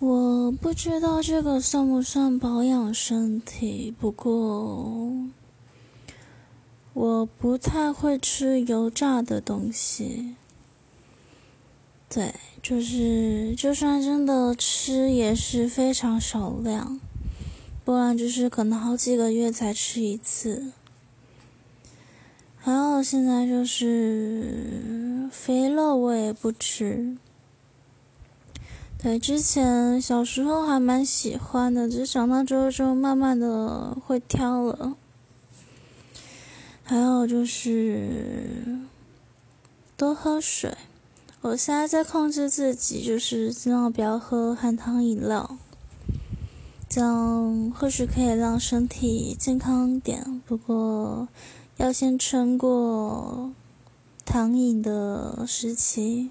我不知道这个算不算保养身体，不过我不太会吃油炸的东西。对，就是就算真的吃，也是非常少量，不然就是可能好几个月才吃一次。还有现在就是肥肉我也不吃。对，之前小时候还蛮喜欢的，只是长大之后就慢慢的会挑了。还有就是多喝水，我现在在控制自己，就是尽量不要喝含糖饮料，这样或许可以让身体健康点。不过要先撑过糖瘾的时期。